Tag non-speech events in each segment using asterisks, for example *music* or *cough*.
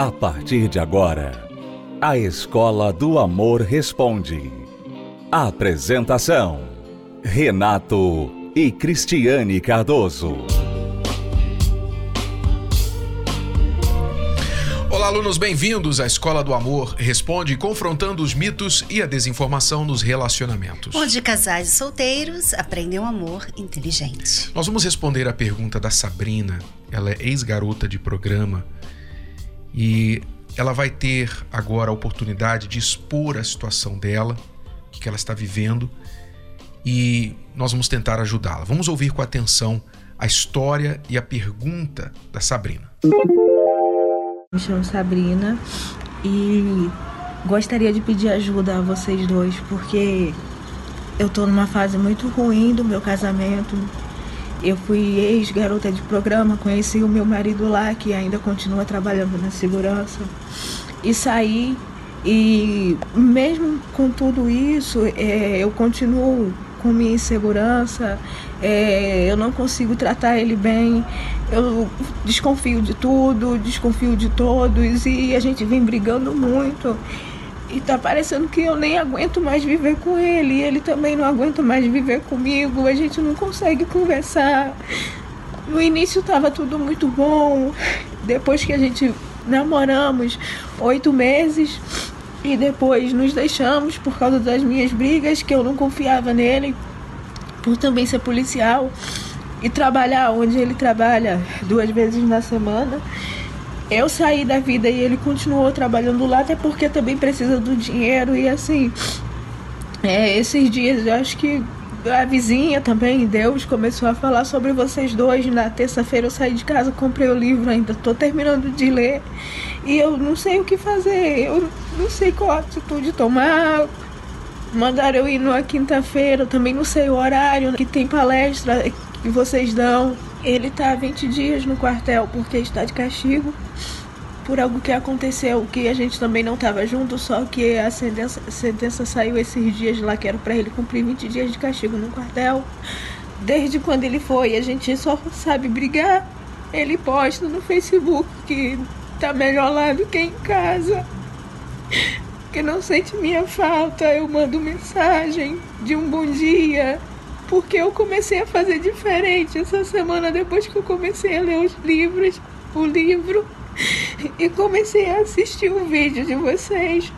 A partir de agora, a Escola do Amor Responde. Apresentação: Renato e Cristiane Cardoso. Olá, alunos, bem-vindos à Escola do Amor Responde, confrontando os mitos e a desinformação nos relacionamentos. Onde casais e solteiros aprendem um amor inteligente. Nós vamos responder a pergunta da Sabrina. Ela é ex-garota de programa e ela vai ter agora a oportunidade de expor a situação dela, o que ela está vivendo, e nós vamos tentar ajudá-la. Vamos ouvir com atenção a história e a pergunta da Sabrina. Me chamo Sabrina e gostaria de pedir ajuda a vocês dois, porque eu tô numa fase muito ruim do meu casamento. Eu fui ex-garota de programa, conheci o meu marido lá, que ainda continua trabalhando na segurança, e saí. E mesmo com tudo isso, é, eu continuo com minha insegurança, é, eu não consigo tratar ele bem, eu desconfio de tudo, desconfio de todos e a gente vem brigando muito. E tá parecendo que eu nem aguento mais viver com ele, e ele também não aguenta mais viver comigo, a gente não consegue conversar. No início tava tudo muito bom, depois que a gente namoramos oito meses, e depois nos deixamos por causa das minhas brigas, que eu não confiava nele, por também ser policial e trabalhar onde ele trabalha duas vezes na semana. Eu saí da vida e ele continuou trabalhando lá, até porque também precisa do dinheiro. E assim, é, esses dias eu acho que a vizinha também, Deus, começou a falar sobre vocês dois. Na terça-feira eu saí de casa, comprei o livro, ainda estou terminando de ler. E eu não sei o que fazer, eu não sei qual atitude tomar. Mandaram eu ir numa quinta-feira, também não sei o horário que tem palestra que vocês dão. Ele está há 20 dias no quartel porque está de castigo por algo que aconteceu, que a gente também não estava junto, só que a sentença, a sentença saiu esses dias lá, que era para ele cumprir 20 dias de castigo no quartel. Desde quando ele foi, a gente só sabe brigar. Ele posta no Facebook que tá melhor lá do que em casa. Que não sente minha falta. Eu mando mensagem de um bom dia. Porque eu comecei a fazer diferente essa semana depois que eu comecei a ler os livros, o livro *laughs* e comecei a assistir o vídeo de vocês.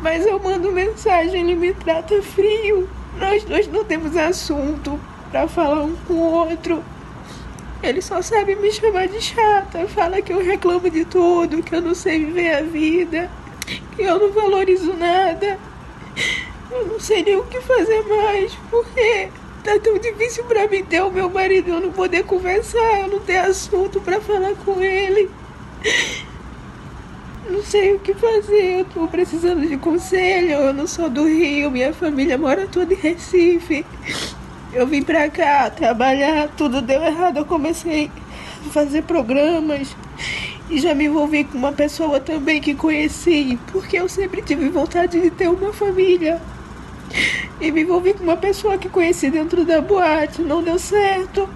Mas eu mando mensagem, ele me trata frio. Nós dois não temos assunto para falar um com o outro. Ele só sabe me chamar de chata, fala que eu reclamo de tudo, que eu não sei viver a vida, que eu não valorizo nada. Eu não sei nem o que fazer mais, porque tá tão difícil para mim ter o meu marido, eu não poder conversar, eu não ter assunto para falar com ele. Não sei o que fazer, eu tô precisando de conselho. Eu não sou do Rio, minha família mora toda em Recife. Eu vim pra cá trabalhar, tudo deu errado. Eu comecei a fazer programas e já me envolvi com uma pessoa também que conheci, porque eu sempre tive vontade de ter uma família. E me envolvi com uma pessoa que conheci dentro da boate, não deu certo.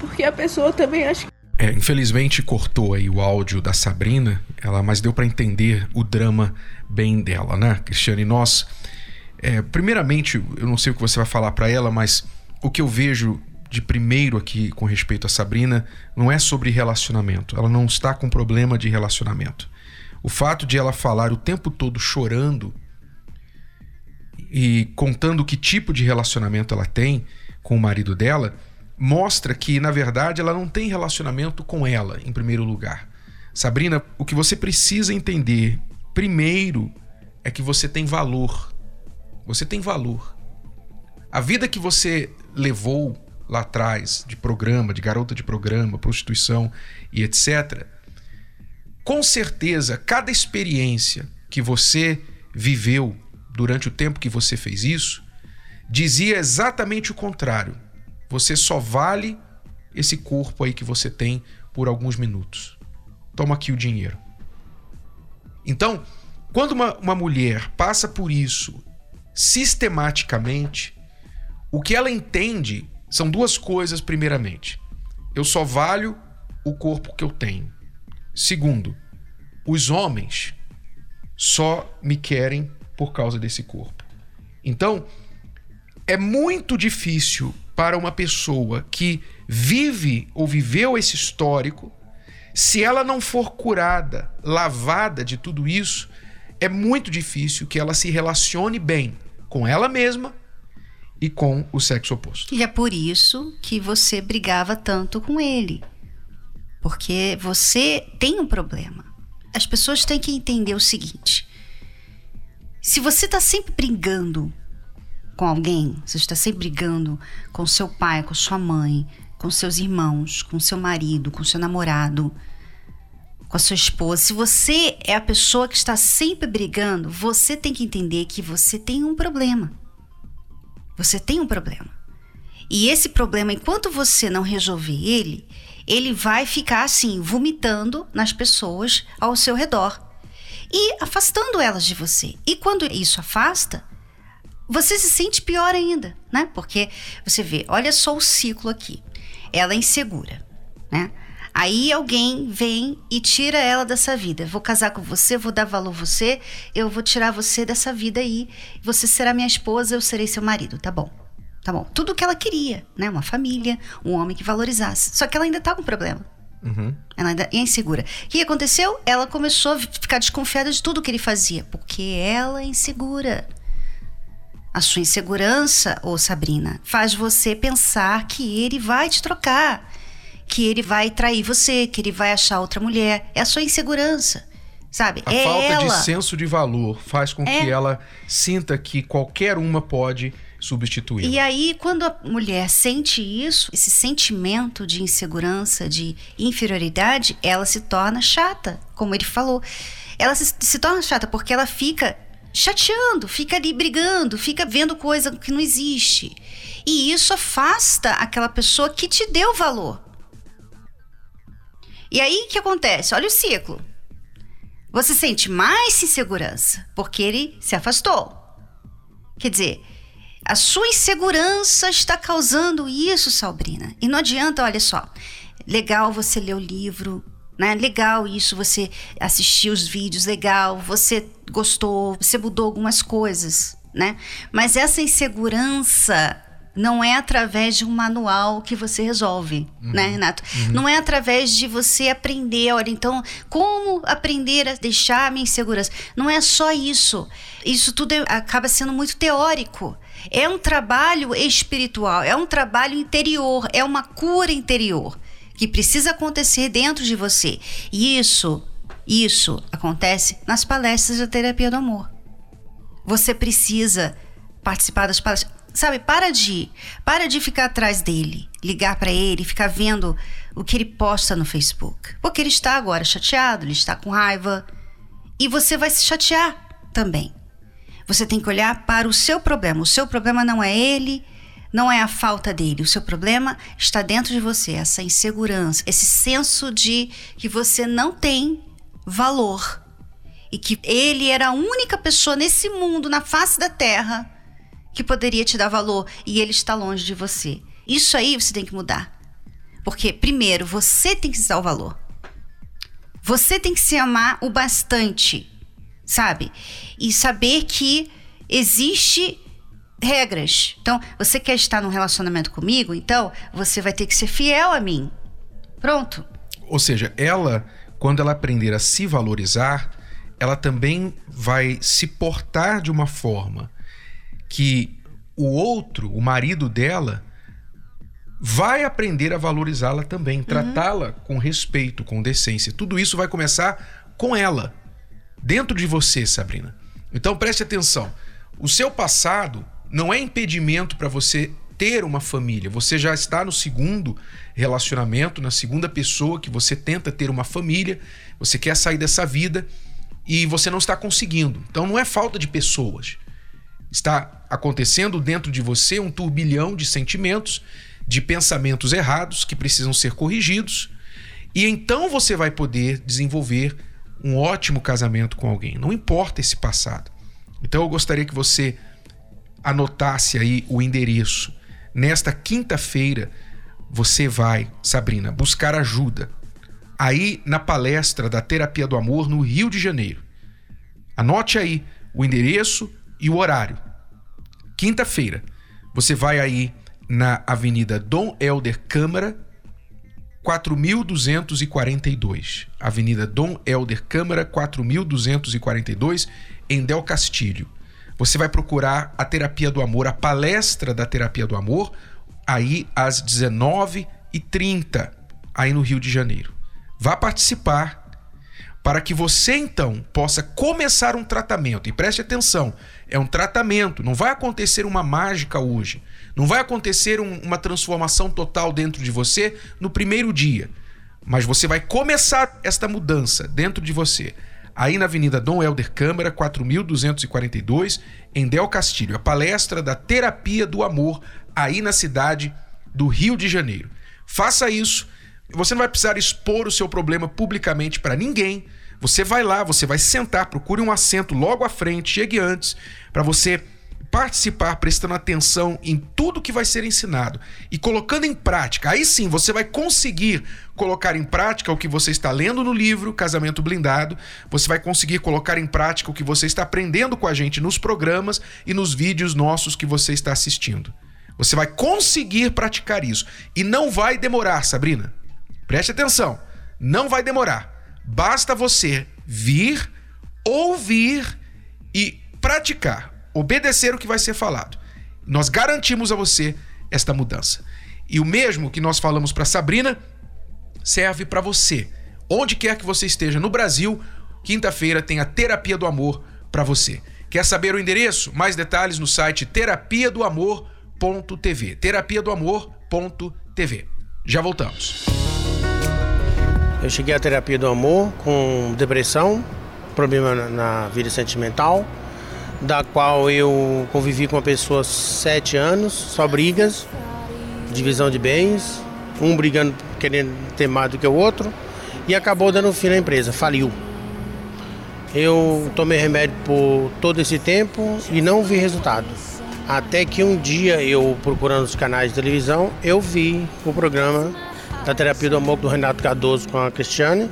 Porque a pessoa também acha é, infelizmente cortou aí o áudio da Sabrina, ela, mas deu para entender o drama bem dela, né, Cristiane? Nós, é, primeiramente, eu não sei o que você vai falar para ela, mas o que eu vejo de primeiro aqui com respeito a Sabrina não é sobre relacionamento. Ela não está com problema de relacionamento. O fato de ela falar o tempo todo chorando e contando que tipo de relacionamento ela tem com o marido dela mostra que, na verdade, ela não tem relacionamento com ela, em primeiro lugar. Sabrina, o que você precisa entender primeiro é que você tem valor. Você tem valor. A vida que você levou lá atrás, de programa, de garota de programa, prostituição e etc., com certeza, cada experiência que você viveu durante o tempo que você fez isso dizia exatamente o contrário você só vale esse corpo aí que você tem por alguns minutos. Toma aqui o dinheiro. Então, quando uma, uma mulher passa por isso sistematicamente, o que ela entende são duas coisas, primeiramente. Eu só valho o corpo que eu tenho. Segundo, os homens só me querem por causa desse corpo. Então, é muito difícil para uma pessoa que vive ou viveu esse histórico, se ela não for curada, lavada de tudo isso, é muito difícil que ela se relacione bem com ela mesma e com o sexo oposto. E é por isso que você brigava tanto com ele. Porque você tem um problema. As pessoas têm que entender o seguinte: se você está sempre brigando com alguém, você está sempre brigando com seu pai, com sua mãe, com seus irmãos, com seu marido, com seu namorado, com a sua esposa, se você é a pessoa que está sempre brigando, você tem que entender que você tem um problema. Você tem um problema. E esse problema, enquanto você não resolver ele, ele vai ficar assim, vomitando nas pessoas ao seu redor e afastando elas de você. E quando isso afasta, você se sente pior ainda, né? Porque você vê, olha só o ciclo aqui. Ela é insegura, né? Aí alguém vem e tira ela dessa vida. Vou casar com você, vou dar valor a você, eu vou tirar você dessa vida aí. Você será minha esposa, eu serei seu marido, tá bom? Tá bom. Tudo o que ela queria, né? Uma família, um homem que valorizasse. Só que ela ainda tá com problema. Uhum. Ela ainda é insegura. O que aconteceu? Ela começou a ficar desconfiada de tudo que ele fazia, porque ela é insegura. A sua insegurança, ô Sabrina, faz você pensar que ele vai te trocar, que ele vai trair você, que ele vai achar outra mulher. É a sua insegurança. Sabe? A é falta ela. de senso de valor faz com É. que ela sinta que qualquer uma pode substituí-la. E aí, quando a mulher sente isso, esse sentimento de insegurança, de inferioridade, ela se torna chata, como ele falou. Ela se, se torna chata porque ela fica chateando, fica ali brigando, fica vendo coisa que não existe. E isso afasta aquela pessoa que te deu valor. E aí o que acontece? Olha o ciclo. Você sente mais insegurança porque ele se afastou. Quer dizer, a sua insegurança está causando isso, Sabrina. E não adianta, olha só. Legal você ler o livro, né? Legal isso, você assistir os vídeos, legal, você gostou, você mudou algumas coisas, né? Mas essa insegurança não é através de um manual que você resolve, né, Renato? Não é através de você aprender, olha, então, como aprender a deixar a minha insegurança? Não é só isso. Isso tudo é- acaba sendo muito teórico. É um trabalho espiritual, é um trabalho interior, é uma cura interior que precisa acontecer dentro de você. E isso, isso acontece nas palestras da terapia do amor. Você precisa participar das palestras. Sabe, para de, para de ficar atrás dele, ligar para ele, ficar vendo o que ele posta no Facebook. Porque ele está agora chateado, ele está com raiva. E você vai se chatear também. Você tem que olhar para o seu problema. O seu problema não é ele, não é a falta dele. O seu problema está dentro de você, essa insegurança, esse senso de que você não tem valor e que ele era a única pessoa nesse mundo, na face da terra, que poderia te dar valor e ele está longe de você. Isso aí você tem que mudar. Porque, primeiro, você tem que se dar o valor. Você tem que se amar o bastante, sabe? E saber que existe regras. Então, você quer estar num relacionamento comigo? Então, você vai ter que ser fiel a mim. Pronto. Ou seja, ela, quando ela aprender a se valorizar, ela também vai se portar de uma forma que o outro, o marido dela, vai aprender a valorizá-la também, tratá-la com respeito, com decência. Tudo isso vai começar com ela, dentro de você, Sabrina. Então preste atenção. O seu passado não é impedimento para você ter uma família. Você já está no segundo relacionamento, na segunda pessoa que você tenta ter uma família, você quer sair dessa vida e você não está conseguindo. Então não é falta de pessoas. Está acontecendo dentro de você um turbilhão de sentimentos, de pensamentos errados que precisam ser corrigidos, e então você vai poder desenvolver um ótimo casamento com alguém. Não importa esse passado. Então eu gostaria que você anotasse aí o endereço. Nesta quinta-feira você vai, Sabrina, buscar ajuda aí na palestra da Terapia do Amor no Rio de Janeiro. Anote aí o endereço e o horário. Quinta-feira, você vai aí na Avenida Dom Helder Câmara, 4242. Avenida Dom Helder Câmara, 4242, em Del Castilho. Você vai procurar a Terapia do Amor, a palestra da Terapia do Amor, aí às 19h30, aí no Rio de Janeiro. Vá participar para que você então possa começar um tratamento. E preste atenção, é um tratamento, não vai acontecer uma mágica hoje. Não vai acontecer um, uma transformação total dentro de você no primeiro dia. Mas você vai começar esta mudança dentro de você. Aí na Avenida Dom Helder Câmara, 4242, em Del Castilho, a palestra da Terapia do Amor, aí na cidade do Rio de Janeiro. Faça isso. Você não vai precisar expor o seu problema publicamente para ninguém. Você vai lá, você vai sentar, procure um assento logo à frente, chegue antes, para você participar, prestando atenção em tudo que vai ser ensinado e colocando em prática. Aí sim você vai conseguir colocar em prática o que você está lendo no livro Casamento Blindado, você vai conseguir colocar em prática o que você está aprendendo com a gente nos programas e nos vídeos nossos que você está assistindo. Você vai conseguir praticar isso e não vai demorar, Sabrina. Preste atenção, não vai demorar. Basta você vir, ouvir e praticar, obedecer o que vai ser falado. Nós garantimos a você esta mudança. E o mesmo que nós falamos para Sabrina serve para você. Onde quer que você esteja no Brasil, quinta-feira tem a Terapia do Amor para você. Quer saber o endereço? Mais detalhes no site terapia do amor.tv. Terapia do amor.tv. Já voltamos. Eu cheguei à terapia do amor com depressão, problema na vida sentimental, da qual eu convivi com uma pessoa sete anos, só brigas, divisão de bens, um brigando querendo ter mais do que o outro, e acabou dando fim na empresa, faliu. Eu tomei remédio por todo esse tempo e não vi resultado. Até que um dia eu procurando os canais de televisão, eu vi o programa da terapia do amor do Renato Cardoso com a Cristiane,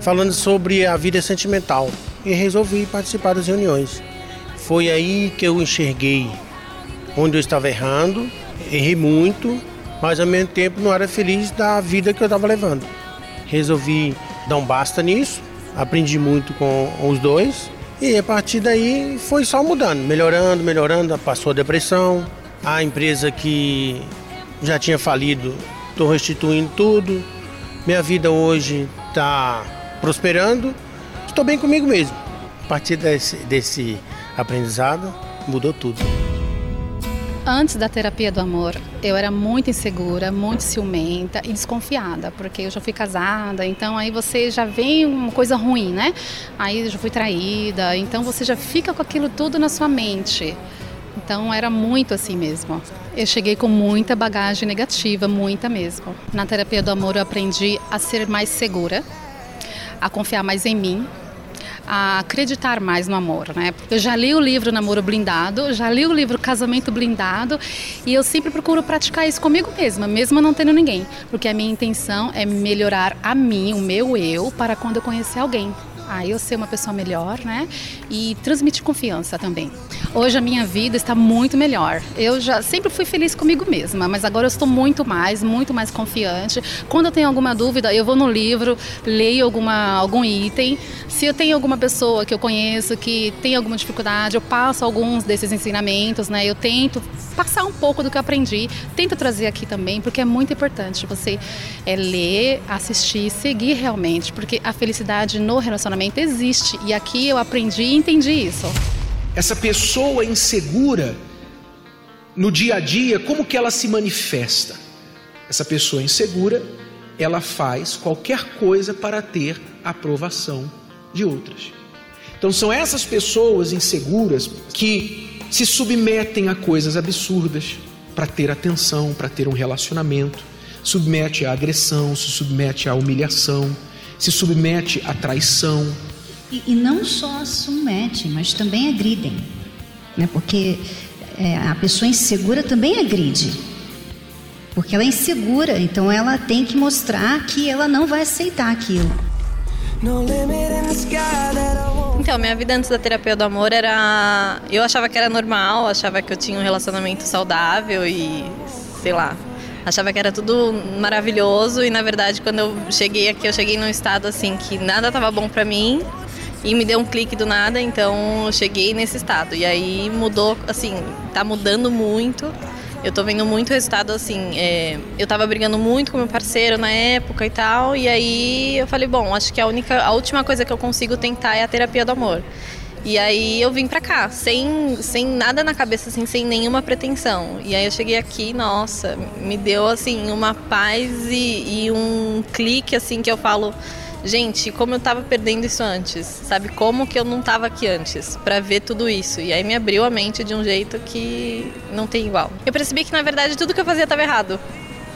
falando sobre a vida sentimental e resolvi participar das reuniões. Foi aí que eu enxerguei onde eu estava errando, errei muito, mas ao mesmo tempo não era feliz da vida que eu estava levando. Resolvi dar um basta nisso, aprendi muito com os dois e a partir daí foi só mudando, melhorando, melhorando, passou a depressão, a empresa que já tinha falido estou restituindo tudo. Minha vida hoje está prosperando. Estou bem comigo mesmo. A partir desse, desse aprendizado, mudou tudo. Antes da terapia do amor, eu era muito insegura, muito ciumenta e desconfiada, porque eu já fui casada, então aí você já vem uma coisa ruim, né? Aí eu já fui traída, então você já fica com aquilo tudo na sua mente. Então era muito assim mesmo. Eu cheguei com muita bagagem negativa, muita mesmo. Na terapia do amor eu aprendi a ser mais segura, a confiar mais em mim, a acreditar mais no amor, né? Eu já li o livro Namoro Blindado, já li o livro Casamento Blindado e eu sempre procuro praticar isso comigo mesma, mesmo não tendo ninguém, porque a minha intenção é melhorar a mim, o meu eu, para quando eu conhecer alguém a eu ser uma pessoa melhor, né? E transmitir confiança também. Hoje a minha vida está muito melhor. Eu já sempre fui feliz comigo mesma, mas agora eu estou muito mais, muito mais confiante. Quando eu tenho alguma dúvida, eu vou no livro, leio alguma, algum item. Se eu tenho alguma pessoa que eu conheço que tem alguma dificuldade, eu passo alguns desses ensinamentos, né? Eu tento passar um pouco do que eu aprendi, tento trazer aqui também, porque é muito importante você é, ler, assistir, seguir realmente, porque a felicidade no relacionamento relacionamento existe. E aqui eu aprendi e entendi isso. Essa pessoa insegura no dia a dia, como que ela se manifesta? Essa pessoa insegura, ela faz qualquer coisa para ter aprovação de outras. Então são essas pessoas inseguras que se submetem a coisas absurdas para ter atenção, para ter um relacionamento, submete à agressão, se submete à humilhação, se submete à traição. E, e não só submete, mas também agridem. Né? Porque é, a pessoa insegura também agride. porque ela é insegura, então ela tem que mostrar que ela não vai aceitar aquilo. Então, minha vida antes da terapia do amor era. Eu achava que era normal, achava que eu tinha um relacionamento saudável e sei lá. Achava que era tudo maravilhoso e na verdade quando eu cheguei aqui, eu cheguei num estado assim que nada estava bom para mim e me deu um clique do nada, então eu cheguei nesse estado. E aí mudou, assim, tá mudando muito. Eu tô vendo muito resultado assim. É, eu tava brigando muito com meu parceiro na época e tal. E aí eu falei, bom, acho que a única, a última coisa que eu consigo tentar é a terapia do amor. E aí eu vim pra cá, sem, sem nada na cabeça, assim, sem nenhuma pretensão. E aí eu cheguei aqui, nossa, me deu assim uma paz e, e um clique assim que eu falo gente, como eu tava perdendo isso antes, sabe? Como que eu não tava aqui antes para ver tudo isso. E aí me abriu a mente de um jeito que não tem igual. Eu percebi que na verdade tudo que eu fazia estava errado.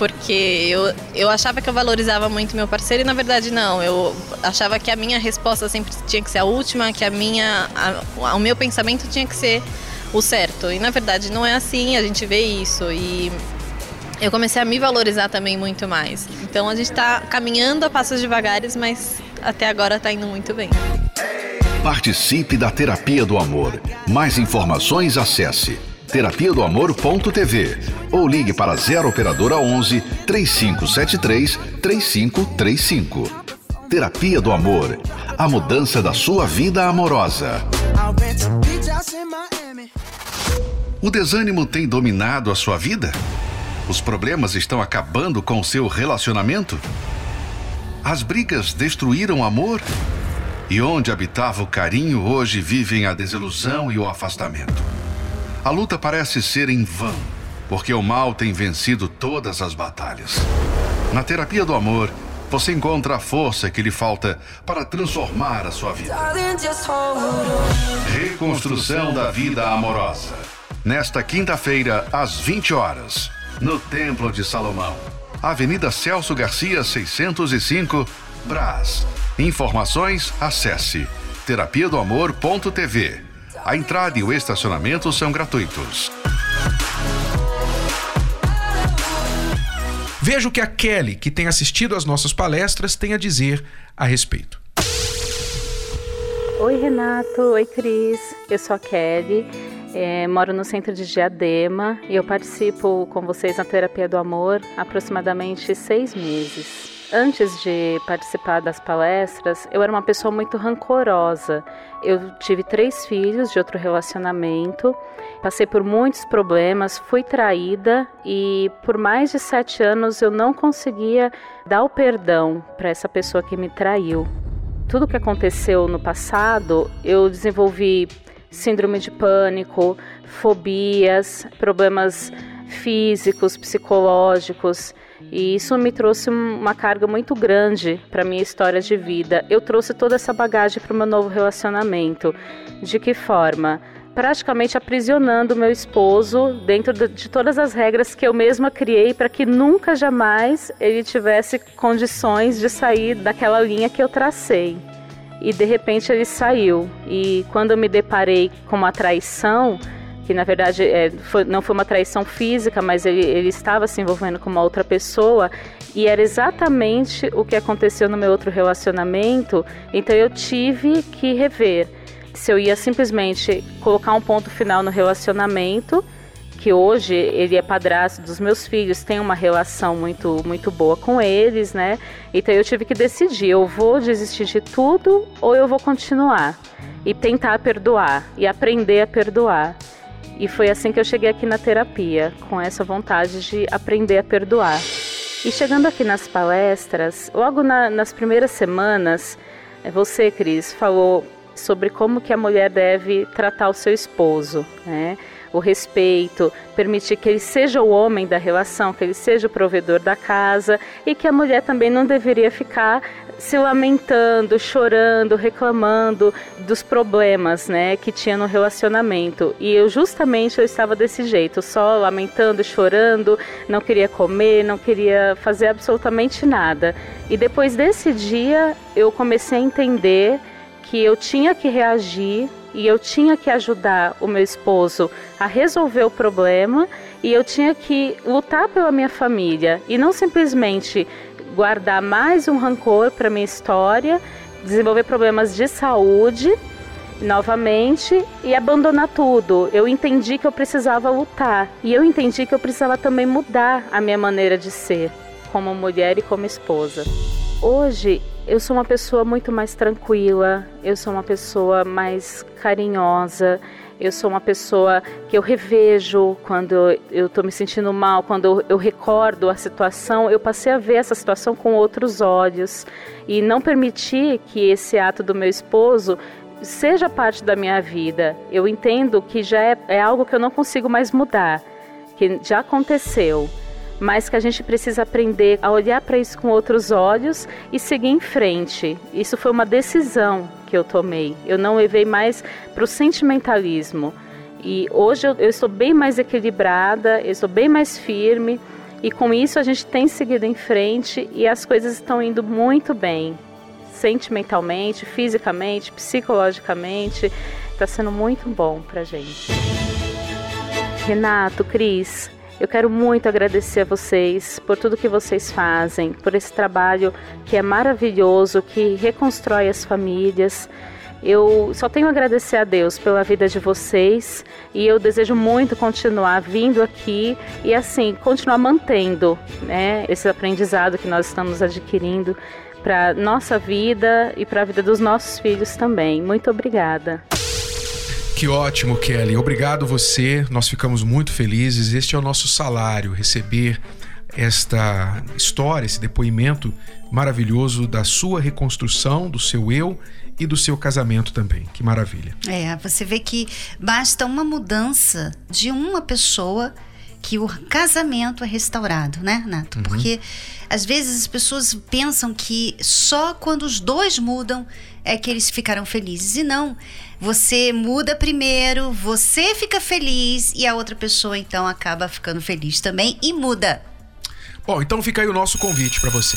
Porque eu, eu achava que eu valorizava muito meu parceiro e na verdade não. Eu achava que a minha resposta sempre tinha que ser a última, que a minha, a, o meu pensamento tinha que ser o certo. E na verdade não é assim, a gente vê isso. E eu comecei a me valorizar também muito mais. Então a gente está caminhando a passos devagares, mas até agora está indo muito bem. Participe da Terapia do Amor. Mais informações acesse terapia do amor.tv ou ligue para 0 operadora 11 3573 3535. Terapia do Amor. A mudança da sua vida amorosa. O desânimo tem dominado a sua vida? Os problemas estão acabando com o seu relacionamento? As brigas destruíram o amor? E onde habitava o carinho, hoje vivem a desilusão e o afastamento. A luta parece ser em vão, porque o mal tem vencido todas as batalhas. Na terapia do amor, você encontra a força que lhe falta para transformar a sua vida. Reconstrução da vida amorosa. Nesta quinta-feira, às 20 horas no Templo de Salomão. Avenida Celso Garcia, 605, Brás. Informações, acesse terapia do amor.tv. A entrada e o estacionamento são gratuitos. Veja o que a Kelly, que tem assistido às nossas palestras, tem a dizer a respeito. Oi, Renato. Oi, Cris. Eu sou a Kelly é, moro no centro de Diadema e eu participo com vocês na terapia do amor há aproximadamente seis meses. Antes de participar das palestras, eu era uma pessoa muito rancorosa. Eu tive três filhos de outro relacionamento, passei por muitos problemas, fui traída e por mais de sete anos eu não conseguia dar o perdão para essa pessoa que me traiu. Tudo que aconteceu no passado, eu desenvolvi síndrome de pânico, fobias, problemas físicos, psicológicos. E isso me trouxe uma carga muito grande para minha história de vida. Eu trouxe toda essa bagagem para o meu novo relacionamento. De que forma? Praticamente aprisionando meu esposo dentro de todas as regras que eu mesma criei para que nunca jamais ele tivesse condições de sair daquela linha que eu tracei e de repente ele saiu. E quando eu me deparei com uma traição, que na verdade é, foi, não foi uma traição física, mas ele, ele estava se envolvendo com uma outra pessoa, e era exatamente o que aconteceu no meu outro relacionamento, então eu tive que rever se eu ia simplesmente colocar um ponto final no relacionamento que hoje ele é padrasto dos meus filhos, tem uma relação muito, muito boa com eles, né? Então eu tive que decidir, eu vou desistir de tudo ou eu vou continuar e tentar perdoar e aprender a perdoar. E foi assim que eu cheguei aqui na terapia, com essa vontade de aprender a perdoar. E chegando aqui nas palestras, logo na, nas primeiras semanas, você, Cris, falou sobre como que a mulher deve tratar o seu esposo, né? O respeito, permitir que ele seja o homem da relação, que ele seja o provedor da casa e que a mulher também não deveria ficar se lamentando, chorando, reclamando dos problemas, né, que tinha no relacionamento. E eu justamente eu estava desse jeito, só lamentando, chorando, não queria comer, não queria fazer absolutamente nada. E depois desse dia eu comecei a entender que eu tinha que reagir e eu tinha que ajudar o meu esposo a resolver o problema e eu tinha que lutar pela minha família e não simplesmente guardar mais um rancor para minha história, desenvolver problemas de saúde novamente e abandonar tudo. Eu entendi que eu precisava lutar e eu entendi que eu precisava também mudar a minha maneira de ser como mulher e como esposa. Hoje eu sou uma pessoa muito mais tranquila, eu sou uma pessoa mais carinhosa, eu sou uma pessoa que eu revejo quando eu estou me sentindo mal, quando eu, recordo a situação, eu passei a ver essa situação com outros olhos e não permitir que esse ato do meu esposo seja parte da minha vida. Eu entendo que já é, é algo que eu não consigo mais mudar, que já aconteceu mas que a gente precisa aprender a olhar para isso com outros olhos e seguir em frente. Isso foi uma decisão que eu tomei. Eu não levei mais para o sentimentalismo. E hoje eu, eu estou bem mais equilibrada, eu estou bem mais firme. E com isso a gente tem seguido em frente e as coisas estão indo muito bem. Sentimentalmente, fisicamente, psicologicamente. Está sendo muito bom para gente. Renato, Cris, eu quero muito agradecer a vocês por tudo que vocês fazem, por esse trabalho que é maravilhoso, que reconstrói as famílias. Eu só tenho a agradecer a Deus pela vida de vocês e eu desejo muito continuar vindo aqui e assim continuar mantendo né, esse aprendizado que nós estamos adquirindo para nossa vida e para a vida dos nossos filhos também. Muito obrigada. Que ótimo, Kelly. Obrigado você. Nós ficamos muito felizes. Este é o nosso salário, receber esta história, esse depoimento maravilhoso da sua reconstrução, do seu eu e do seu casamento também. Que maravilha. É, você vê que basta uma mudança de uma pessoa que o casamento é restaurado, né, Nato? Uhum. Porque às vezes as pessoas pensam que só quando os dois mudam é que eles ficarão felizes. E não. Você muda primeiro, você fica feliz e a outra pessoa então acaba ficando feliz também e muda. Bom, então fica aí o nosso convite para você.